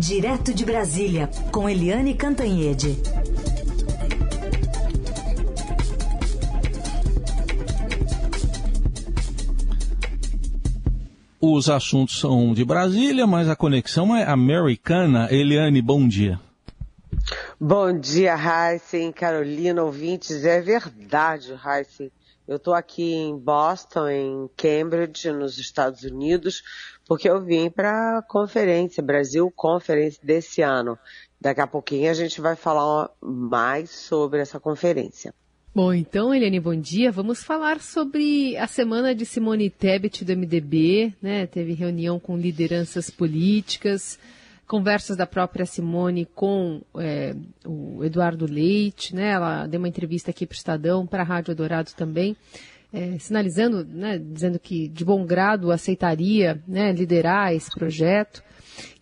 Direto de Brasília, com Eliane Cantanhede. Os assuntos são de Brasília, mas a conexão é americana. Eliane, bom dia. Bom dia, Heisen, Carolina, ouvintes. É verdade, Heisen. Eu estou aqui em Boston, em Cambridge, nos Estados Unidos, porque eu vim para a conferência, Brasil Conference desse ano. Daqui a pouquinho a gente vai falar mais sobre essa conferência. Bom, então, Eliane, bom dia. Vamos falar sobre a semana de Simone Tebet do MDB, né? Teve reunião com lideranças políticas, conversas da própria Simone com é, o Eduardo Leite, né? Ela deu uma entrevista aqui para o Estadão, para a Rádio Dourado também é, sinalizando, né, dizendo que de bom grado aceitaria né, liderar esse projeto.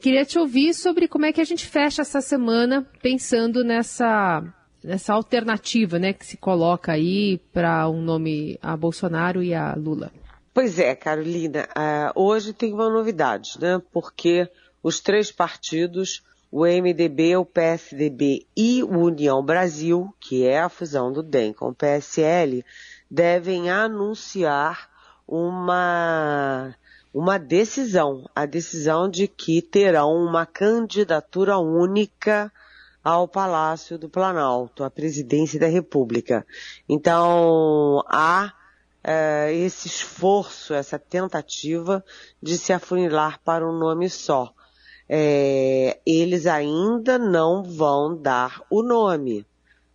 Queria te ouvir sobre como é que a gente fecha essa semana pensando nessa, nessa alternativa né, que se coloca aí para um nome a Bolsonaro e a Lula. Pois é, Carolina, uh, hoje tem uma novidade, né? Porque os três partidos, o MDB, o PSDB e o União Brasil, que é a fusão do DEM com o PSL, devem anunciar uma, uma decisão, a decisão de que terão uma candidatura única ao Palácio do Planalto, à presidência da República. Então, há é, esse esforço, essa tentativa de se afunilar para um nome só. É, eles ainda não vão dar o nome.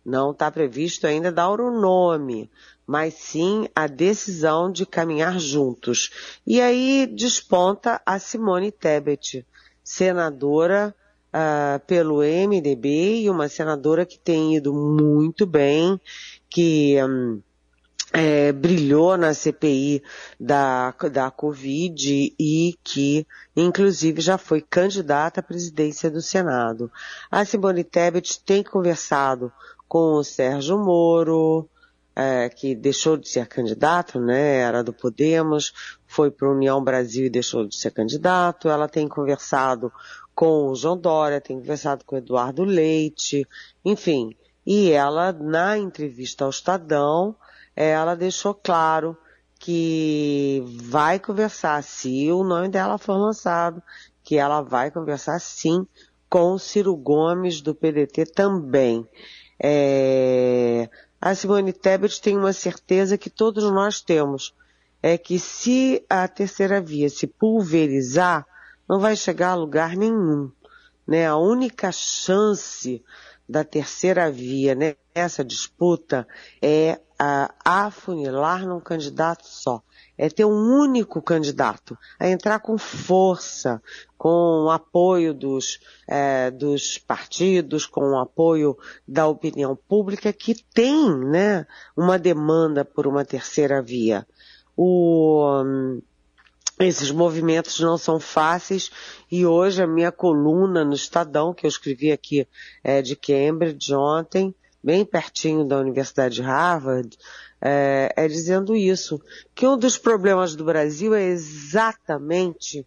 Não está previsto ainda dar o nome mas sim a decisão de caminhar juntos. E aí desponta a Simone Tebet, senadora uh, pelo MDB e uma senadora que tem ido muito bem, que um, é, brilhou na CPI da, da Covid e que, inclusive, já foi candidata à presidência do Senado. A Simone Tebet tem conversado com o Sérgio Moro, é, que deixou de ser candidato, né, era do Podemos, foi para a União Brasil e deixou de ser candidato. Ela tem conversado com o João Dória, tem conversado com o Eduardo Leite, enfim. E ela, na entrevista ao Estadão, ela deixou claro que vai conversar, se o nome dela for lançado, que ela vai conversar sim com o Ciro Gomes do PDT também. É, a Simone Tebet tem uma certeza que todos nós temos, é que se a terceira via se pulverizar, não vai chegar a lugar nenhum. Né? A única chance da terceira via nessa disputa é a afunilar num candidato só é ter um único candidato, a entrar com força, com o apoio dos, é, dos partidos, com o apoio da opinião pública que tem, né, uma demanda por uma terceira via. O, hum, esses movimentos não são fáceis e hoje a minha coluna no Estadão, que eu escrevi aqui é, de Cambridge ontem, bem pertinho da Universidade de Harvard, é, é dizendo isso, que um dos problemas do Brasil é exatamente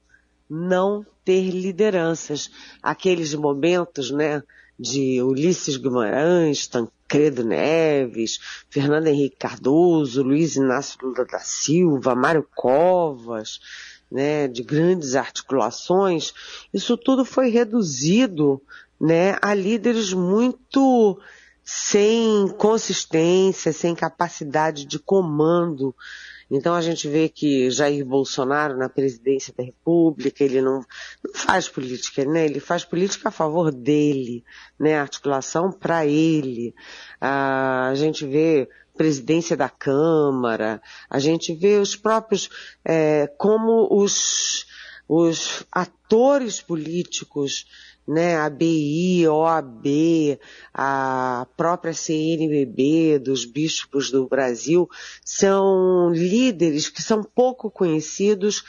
não ter lideranças. Aqueles momentos, né, de Ulisses Guimarães, Tancredo Neves, Fernando Henrique Cardoso, Luiz Inácio Lula da Silva, Mário Covas, né, de grandes articulações, isso tudo foi reduzido, né, a líderes muito sem consistência, sem capacidade de comando. Então a gente vê que Jair Bolsonaro na presidência da República, ele não, não faz política, né? Ele faz política a favor dele, né? Articulação para ele. Ah, a gente vê presidência da Câmara, a gente vê os próprios, é, como os, os atores políticos né, a BI, OAB, a própria CNBB dos bispos do Brasil, são líderes que são pouco conhecidos,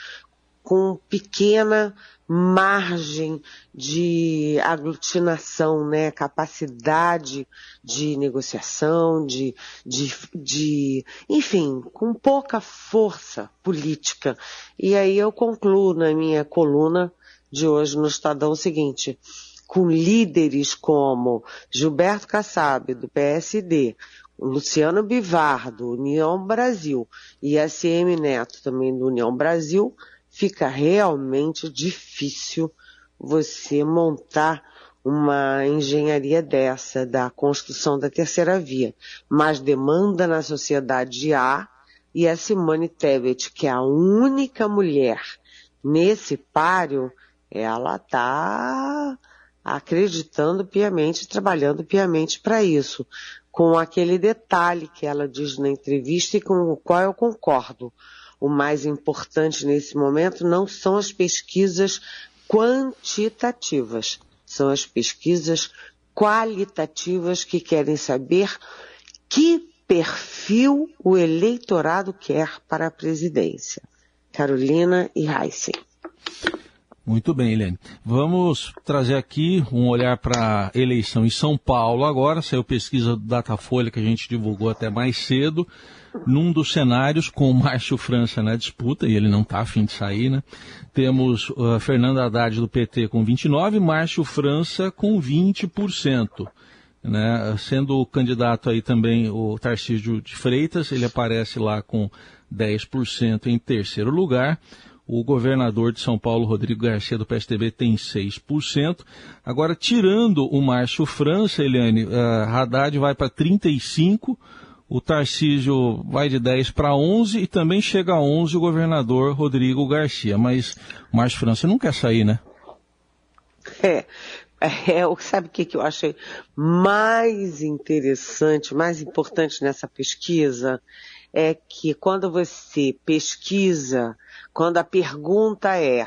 com pequena margem de aglutinação, né, capacidade de negociação, de, de, de, enfim, com pouca força política. E aí eu concluo na minha coluna de hoje no Estadão o seguinte, com líderes como Gilberto Kassab, do PSD, Luciano Bivar, do União Brasil, e SM Neto, também do União Brasil, fica realmente difícil você montar uma engenharia dessa, da construção da terceira via. Mas demanda na sociedade há, e a Simone Tebet, que é a única mulher nesse páreo, ela está acreditando piamente, trabalhando piamente para isso, com aquele detalhe que ela diz na entrevista e com o qual eu concordo. O mais importante nesse momento não são as pesquisas quantitativas, são as pesquisas qualitativas que querem saber que perfil o eleitorado quer para a presidência. Carolina e Heisen. Muito bem, Helene. Vamos trazer aqui um olhar para a eleição em São Paulo agora. Saiu pesquisa do Datafolha que a gente divulgou até mais cedo. Num dos cenários com o Márcio França na disputa, e ele não está afim de sair, né? Temos uh, Fernando Haddad do PT com 29%, Márcio França com 20%. Né? Sendo o candidato aí também o Tarcísio de Freitas, ele aparece lá com 10% em terceiro lugar. O governador de São Paulo, Rodrigo Garcia, do PSDB, tem 6%. Agora, tirando o Márcio França, Eliane, uh, Haddad vai para 35%, o Tarcísio vai de 10 para 11 e também chega a 11 o governador Rodrigo Garcia. Mas o Márcio França não quer sair, né? É, é, sabe o que, que eu achei mais interessante, mais importante nessa pesquisa? É que quando você pesquisa quando a pergunta é,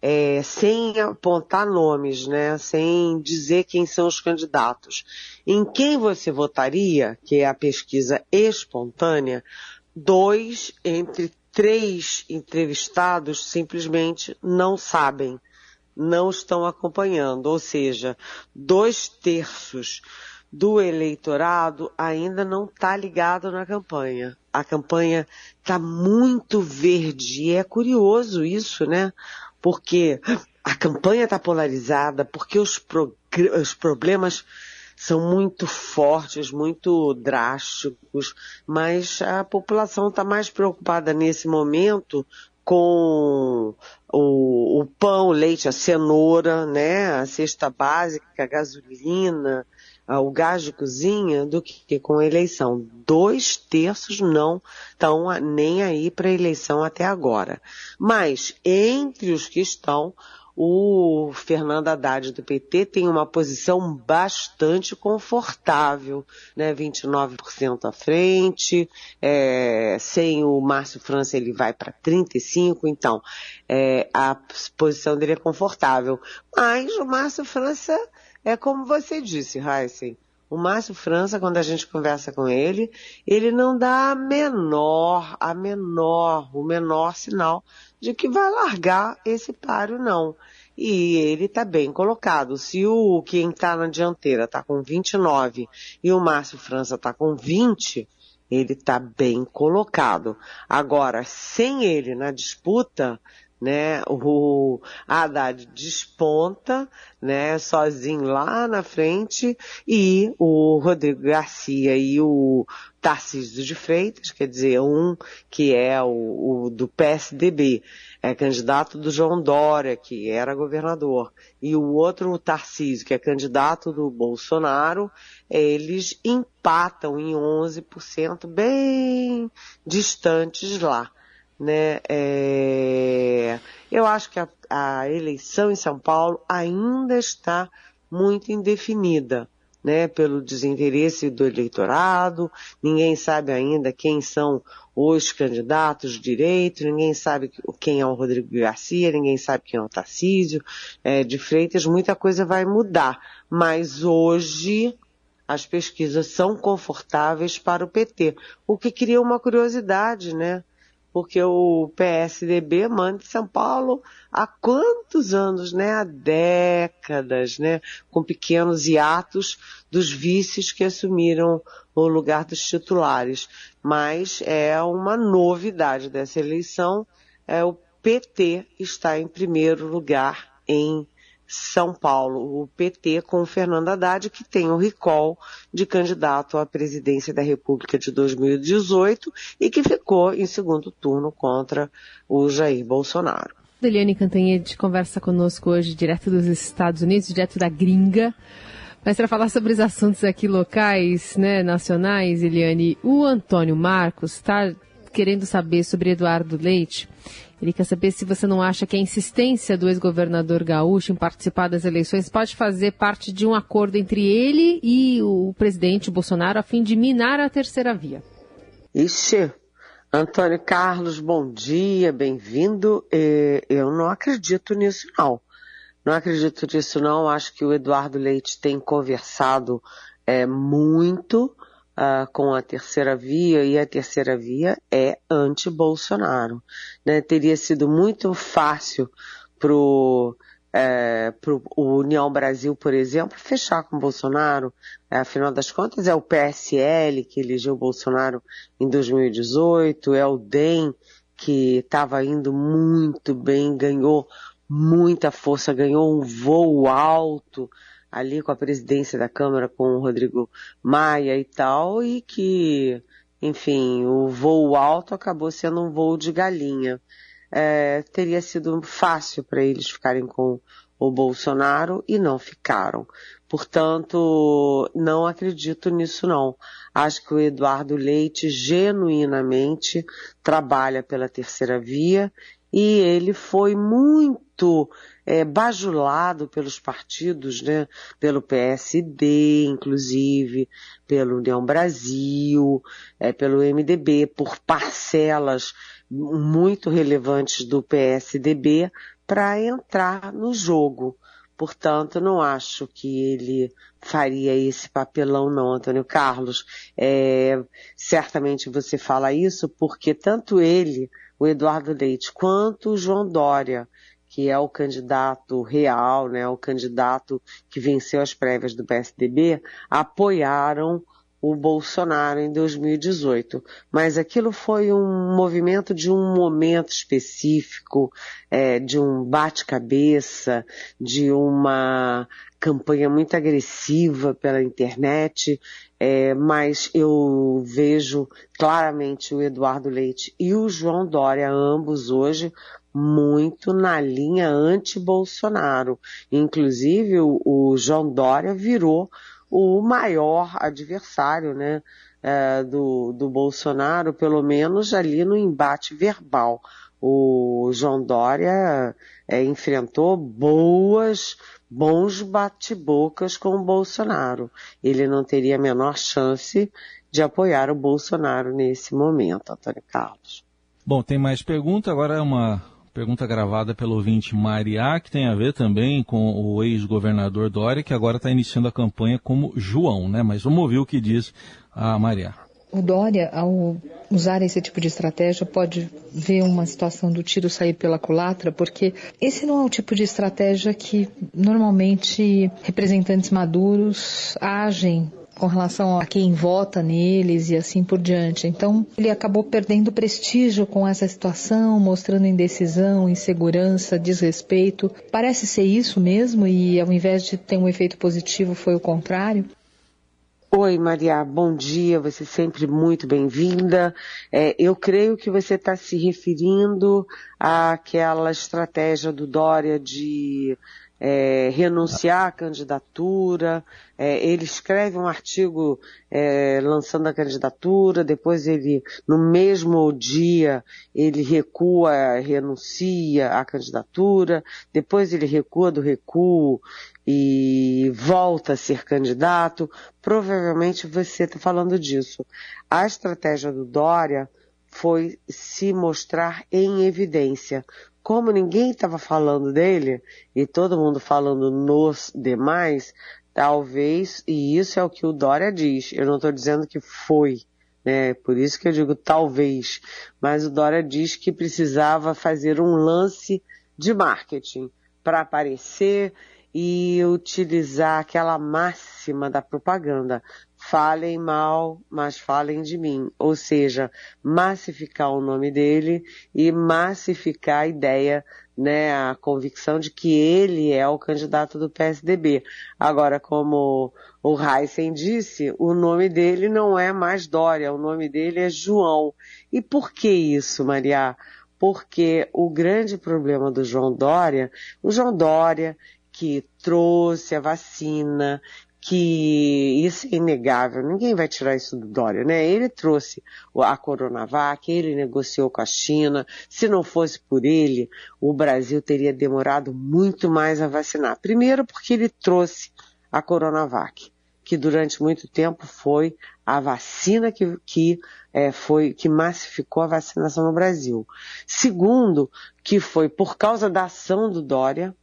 é, sem apontar nomes, né, sem dizer quem são os candidatos, em quem você votaria, que é a pesquisa espontânea, dois entre três entrevistados simplesmente não sabem, não estão acompanhando, ou seja, dois terços do eleitorado ainda não está ligado na campanha. A campanha está muito verde e é curioso isso, né? Porque a campanha está polarizada, porque os, os problemas são muito fortes, muito drásticos, mas a população está mais preocupada nesse momento com o, o, pão, o leite, a cenoura, né, a cesta básica, a gasolina, o gás de cozinha do que com a eleição. Dois terços não estão nem aí para eleição até agora. Mas, entre os que estão, o Fernando Haddad do PT tem uma posição bastante confortável, né? 29% à frente, é, sem o Márcio França ele vai para 35%, então é, a posição dele é confortável. Mas o Márcio França é como você disse, Heisen. O Márcio França, quando a gente conversa com ele, ele não dá a menor, a menor, o menor sinal de que vai largar esse páreo, não. E ele está bem colocado. Se o quem está na dianteira está com 29 e o Márcio França está com 20, ele está bem colocado. Agora, sem ele na disputa, né? O Haddad desponta, né? Sozinho lá na frente e o Rodrigo Garcia e o Tarcísio de Freitas, quer dizer, um que é o, o do PSDB, é candidato do João Dória, que era governador, e o outro, o Tarcísio, que é candidato do Bolsonaro, eles empatam em 11%, bem distantes lá né? É... Eu acho que a, a, eleição em São Paulo ainda está muito indefinida, né? Pelo desinteresse do eleitorado, ninguém sabe ainda quem são os candidatos direito, ninguém sabe quem é o Rodrigo Garcia, ninguém sabe quem é o Tarcísio é, de Freitas, muita coisa vai mudar. Mas hoje as pesquisas são confortáveis para o PT, o que cria uma curiosidade, né? Porque o PSDB manda São Paulo há quantos anos, né? Há décadas, né? Com pequenos hiatos dos vices que assumiram o lugar dos titulares. Mas é uma novidade dessa eleição, é o PT está em primeiro lugar em São Paulo, o PT com o Fernando Haddad, que tem o recall de candidato à presidência da República de 2018 e que ficou em segundo turno contra o Jair Bolsonaro. Deliane Cantanhede conversa conosco hoje direto dos Estados Unidos, direto da gringa. Mas para falar sobre os assuntos aqui locais, né, nacionais, Eliane, o Antônio Marcos está querendo saber sobre Eduardo Leite. Ele quer saber se você não acha que a insistência do ex-governador gaúcho em participar das eleições pode fazer parte de um acordo entre ele e o presidente Bolsonaro a fim de minar a terceira via. Ixi, Antônio Carlos, bom dia, bem-vindo. Eu não acredito nisso, não. Não acredito nisso, não. Acho que o Eduardo Leite tem conversado é, muito uh, com a terceira via e a terceira via é anti-Bolsonaro. Né? Teria sido muito fácil pro é, para o União Brasil, por exemplo, fechar com Bolsonaro. É, afinal das contas, é o PSL que elegeu Bolsonaro em 2018, é o DEM que estava indo muito bem, ganhou muita força, ganhou um voo alto ali com a presidência da Câmara, com o Rodrigo Maia e tal, e que, enfim, o voo alto acabou sendo um voo de galinha é, teria sido fácil para eles ficarem com o Bolsonaro e não ficaram. Portanto, não acredito nisso não. Acho que o Eduardo Leite genuinamente trabalha pela terceira via e ele foi muito é, bajulado pelos partidos, né? Pelo PSD, inclusive, pelo União Brasil, é, pelo MDB, por parcelas muito relevantes do PSDB para entrar no jogo. Portanto, não acho que ele faria esse papelão, não, Antônio Carlos. É, certamente você fala isso porque tanto ele, o Eduardo Leite, quanto o João Dória, que é o candidato real, né, o candidato que venceu as prévias do PSDB, apoiaram o Bolsonaro em 2018. Mas aquilo foi um movimento de um momento específico, é, de um bate-cabeça, de uma campanha muito agressiva pela internet, é, mas eu vejo claramente o Eduardo Leite e o João Dória, ambos hoje, muito na linha anti-Bolsonaro. Inclusive, o, o João Dória virou o maior adversário, né, é, do, do Bolsonaro, pelo menos ali no embate verbal. O João Dória é, enfrentou boas, bons bate-bocas com o Bolsonaro. Ele não teria a menor chance de apoiar o Bolsonaro nesse momento, Antônio Carlos. Bom, tem mais pergunta. Agora é uma Pergunta gravada pelo ouvinte Mariá, que tem a ver também com o ex-governador Dória, que agora está iniciando a campanha como João, né? Mas vamos ouvir o que diz a Mariá. O Dória, ao usar esse tipo de estratégia, pode ver uma situação do tiro sair pela culatra, porque esse não é o tipo de estratégia que normalmente representantes maduros agem com relação a quem vota neles e assim por diante. Então, ele acabou perdendo prestígio com essa situação, mostrando indecisão, insegurança, desrespeito. Parece ser isso mesmo e ao invés de ter um efeito positivo foi o contrário? Oi, Maria, bom dia, você sempre muito bem-vinda. É, eu creio que você está se referindo àquela estratégia do Dória de é, renunciar à candidatura, é, ele escreve um artigo é, lançando a candidatura, depois ele, no mesmo dia, ele recua, renuncia à candidatura, depois ele recua do recuo e volta a ser candidato. Provavelmente você está falando disso. A estratégia do Dória foi se mostrar em evidência como ninguém estava falando dele e todo mundo falando nos demais, talvez, e isso é o que o Dória diz, eu não estou dizendo que foi, né? Por isso que eu digo talvez, mas o Dória diz que precisava fazer um lance de marketing para aparecer e utilizar aquela máxima da propaganda. Falem mal, mas falem de mim. Ou seja, massificar o nome dele e massificar a ideia, né, a convicção de que ele é o candidato do PSDB. Agora, como o Heisen disse, o nome dele não é mais Dória, o nome dele é João. E por que isso, Maria? Porque o grande problema do João Dória, o João Dória, que trouxe a vacina, que isso é inegável, ninguém vai tirar isso do Dória, né? Ele trouxe a Coronavac, ele negociou com a China. Se não fosse por ele, o Brasil teria demorado muito mais a vacinar. Primeiro porque ele trouxe a Coronavac, que durante muito tempo foi a vacina que, que é, foi que massificou a vacinação no Brasil. Segundo, que foi por causa da ação do Dória,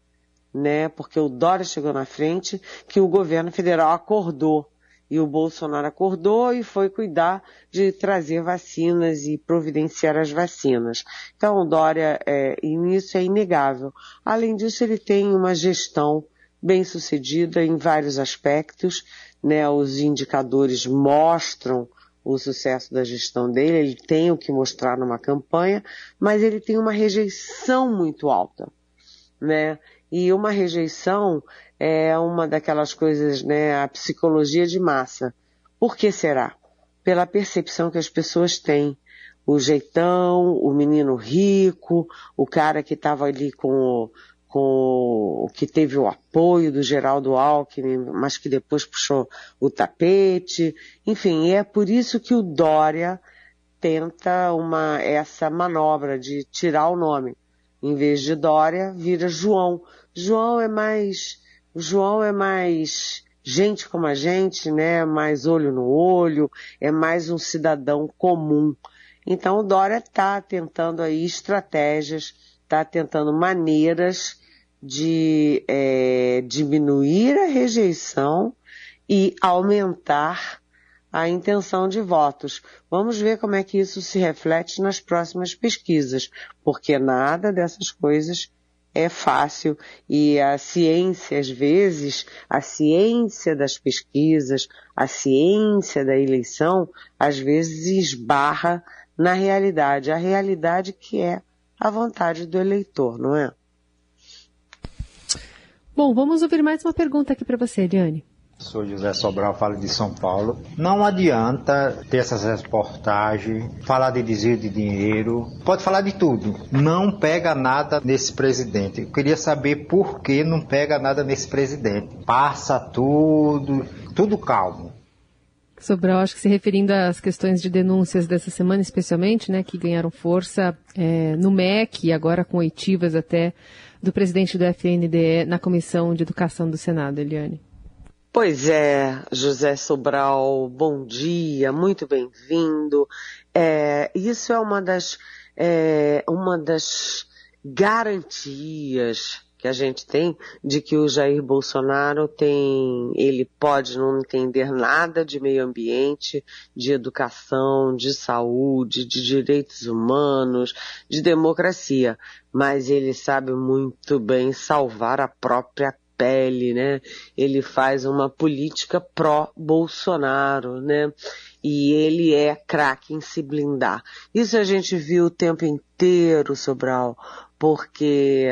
né? Porque o Dória chegou na frente, que o governo federal acordou. E o Bolsonaro acordou e foi cuidar de trazer vacinas e providenciar as vacinas. Então, o Dória, é, e isso é inegável. Além disso, ele tem uma gestão bem sucedida em vários aspectos, né? Os indicadores mostram o sucesso da gestão dele, ele tem o que mostrar numa campanha, mas ele tem uma rejeição muito alta, né? E uma rejeição é uma daquelas coisas, né, a psicologia de massa. Por que será? Pela percepção que as pessoas têm. O jeitão, o menino rico, o cara que estava ali com com que teve o apoio do Geraldo Alckmin, mas que depois puxou o tapete. Enfim, é por isso que o Dória tenta uma essa manobra de tirar o nome. Em vez de Dória, vira João. João é mais, João é mais gente como a gente, né? Mais olho no olho, é mais um cidadão comum. Então o Dória está tentando aí estratégias, está tentando maneiras de é, diminuir a rejeição e aumentar a intenção de votos. Vamos ver como é que isso se reflete nas próximas pesquisas, porque nada dessas coisas é fácil e a ciência, às vezes, a ciência das pesquisas, a ciência da eleição, às vezes esbarra na realidade, a realidade que é a vontade do eleitor, não é? Bom, vamos ouvir mais uma pergunta aqui para você, Eliane. Sou José Sobral, falo de São Paulo. Não adianta ter essas reportagens, falar de desvio de dinheiro, pode falar de tudo. Não pega nada nesse presidente. Eu queria saber por que não pega nada nesse presidente. Passa tudo, tudo calmo. Sobral, acho que se referindo às questões de denúncias dessa semana, especialmente, né, que ganharam força é, no MEC e agora com oitivas até do presidente do FNDE na Comissão de Educação do Senado, Eliane. Pois é, José Sobral, bom dia, muito bem-vindo. É, isso é uma das, é, uma das garantias que a gente tem de que o Jair Bolsonaro tem, ele pode não entender nada de meio ambiente, de educação, de saúde, de direitos humanos, de democracia, mas ele sabe muito bem salvar a própria pele, né? Ele faz uma política pró-Bolsonaro, né? E ele é craque em se blindar. Isso a gente viu o tempo inteiro, Sobral, porque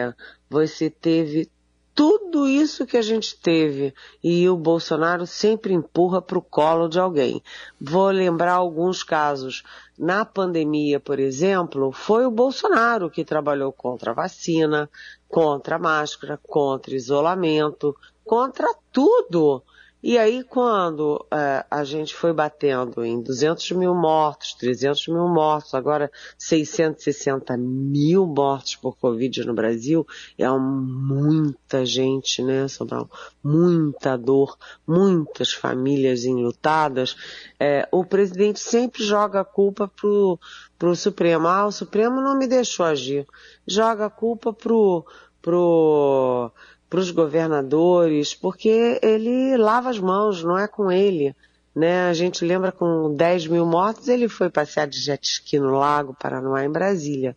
você teve tudo isso que a gente teve e o Bolsonaro sempre empurra para o colo de alguém. Vou lembrar alguns casos. Na pandemia, por exemplo, foi o Bolsonaro que trabalhou contra a vacina, contra a máscara, contra isolamento, contra tudo. E aí, quando é, a gente foi batendo em 200 mil mortos, 300 mil mortos, agora 660 mil mortos por Covid no Brasil, é muita gente, né, Sobral? Muita dor, muitas famílias enlutadas. É, o presidente sempre joga a culpa pro, pro Supremo. Ah, o Supremo não me deixou agir. Joga a culpa pro, pro para os governadores, porque ele lava as mãos, não é com ele. Né? A gente lembra com 10 mil mortos, ele foi passear de jet ski no Lago Paranoá, em Brasília.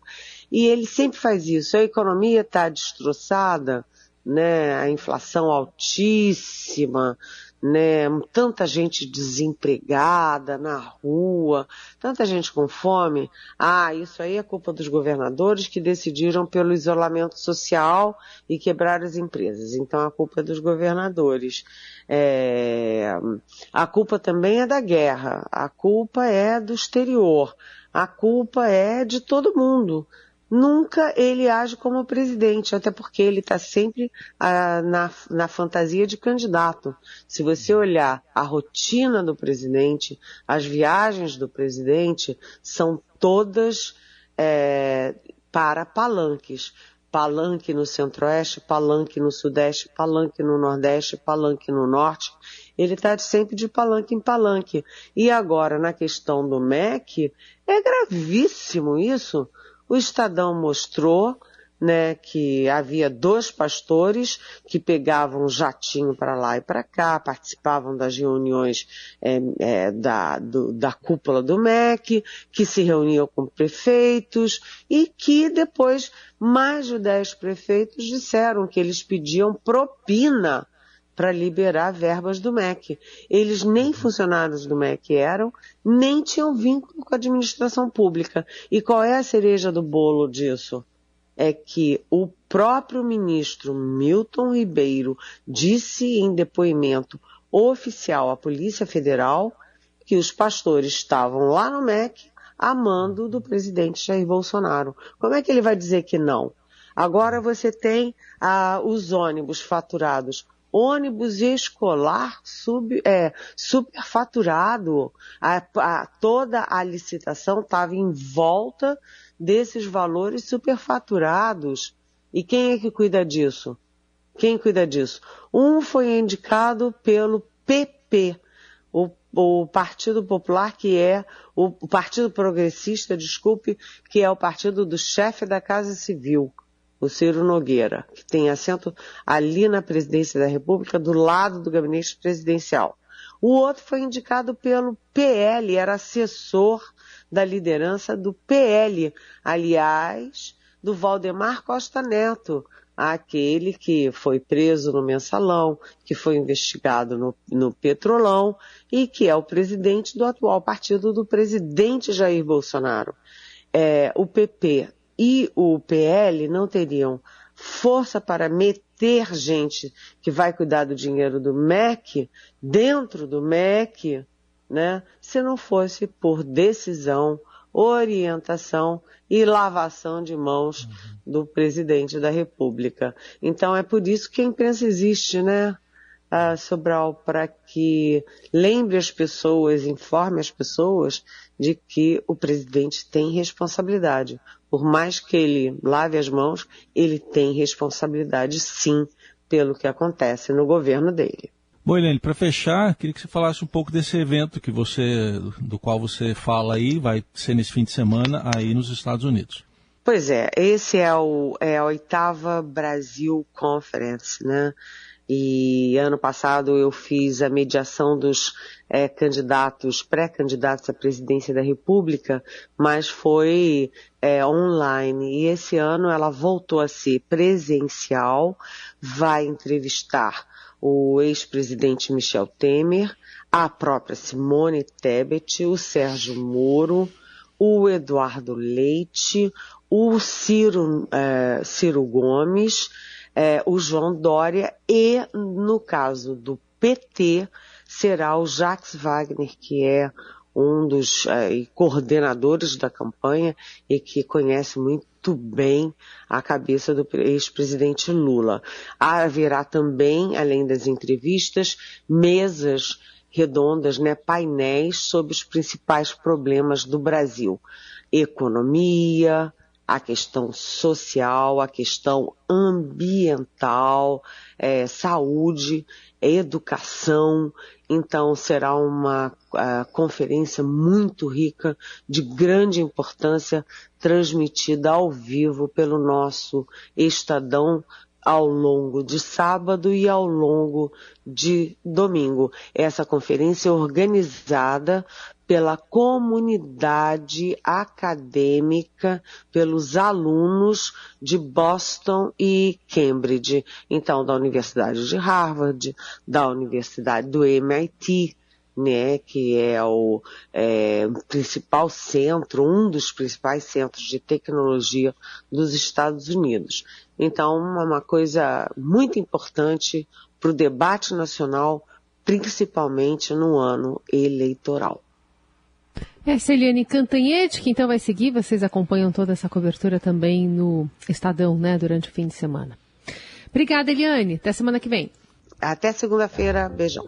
E ele sempre faz isso. A economia está destroçada, né? a inflação altíssima, né? Tanta gente desempregada na rua, tanta gente com fome. Ah, isso aí é culpa dos governadores que decidiram pelo isolamento social e quebrar as empresas. Então a culpa é dos governadores. É... A culpa também é da guerra. A culpa é do exterior. A culpa é de todo mundo nunca ele age como presidente, até porque ele está sempre ah, na, na fantasia de candidato. Se você olhar a rotina do presidente, as viagens do presidente são todas é, para palanques. Palanque no centro-oeste, palanque no sudeste, palanque no nordeste, palanque no norte. Ele está sempre de palanque em palanque. E agora, na questão do MEC, é gravíssimo isso o Estadão mostrou né, que havia dois pastores que pegavam jatinho para lá e para cá, participavam das reuniões é, é, da, do, da cúpula do MEC, que se reuniam com prefeitos e que depois mais de dez prefeitos disseram que eles pediam propina para liberar verbas do MEC. Eles nem funcionários do MEC eram, nem tinham vínculo com a administração pública. E qual é a cereja do bolo disso? É que o próprio ministro Milton Ribeiro disse em depoimento oficial à Polícia Federal que os pastores estavam lá no MEC a mando do presidente Jair Bolsonaro. Como é que ele vai dizer que não? Agora você tem ah, os ônibus faturados ônibus escolar sub, é, superfaturado. A, a, toda a licitação estava em volta desses valores superfaturados. E quem é que cuida disso? Quem cuida disso? Um foi indicado pelo PP, o, o Partido Popular, que é o, o Partido Progressista, desculpe, que é o partido do chefe da Casa Civil o Ciro Nogueira, que tem assento ali na presidência da República, do lado do gabinete presidencial. O outro foi indicado pelo PL, era assessor da liderança do PL, aliás, do Valdemar Costa Neto, aquele que foi preso no mensalão, que foi investigado no, no petrolão e que é o presidente do atual partido do presidente Jair Bolsonaro. É, o PP e o PL não teriam força para meter gente que vai cuidar do dinheiro do MEC dentro do MEC, né, se não fosse por decisão, orientação e lavação de mãos uhum. do presidente da República. Então é por isso que a imprensa existe, né? Uh, Sobral, para que lembre as pessoas, informe as pessoas de que o presidente tem responsabilidade por mais que ele lave as mãos, ele tem responsabilidade sim pelo que acontece no governo dele. Bom, Helene, para fechar, queria que você falasse um pouco desse evento que você, do qual você fala aí, vai ser nesse fim de semana aí nos Estados Unidos. Pois é, esse é, o, é a oitava Brasil Conference, né? E ano passado eu fiz a mediação dos é, candidatos, pré-candidatos à presidência da República, mas foi é, online. E esse ano ela voltou a ser presencial, vai entrevistar o ex-presidente Michel Temer, a própria Simone Tebet, o Sérgio Moro, o Eduardo Leite, o Ciro, é, Ciro Gomes, é, o João Dória e, no caso do PT, será o Jacques Wagner, que é um dos é, coordenadores da campanha e que conhece muito bem a cabeça do ex-presidente Lula. Haverá também, além das entrevistas, mesas redondas, né, painéis sobre os principais problemas do Brasil. Economia, a questão social, a questão ambiental, é, saúde, educação. Então será uma uh, conferência muito rica, de grande importância, transmitida ao vivo pelo nosso Estadão ao longo de sábado e ao longo de domingo. Essa conferência é organizada pela comunidade acadêmica, pelos alunos de Boston e Cambridge, então da Universidade de Harvard, da Universidade do MIT, né, que é o é, principal centro, um dos principais centros de tecnologia dos Estados Unidos. Então, é uma coisa muito importante para o debate nacional, principalmente no ano eleitoral. É Celiane Cantanhete, que então vai seguir, vocês acompanham toda essa cobertura também no Estadão, né, durante o fim de semana. Obrigada, Eliane. Até semana que vem. Até segunda-feira. Beijão.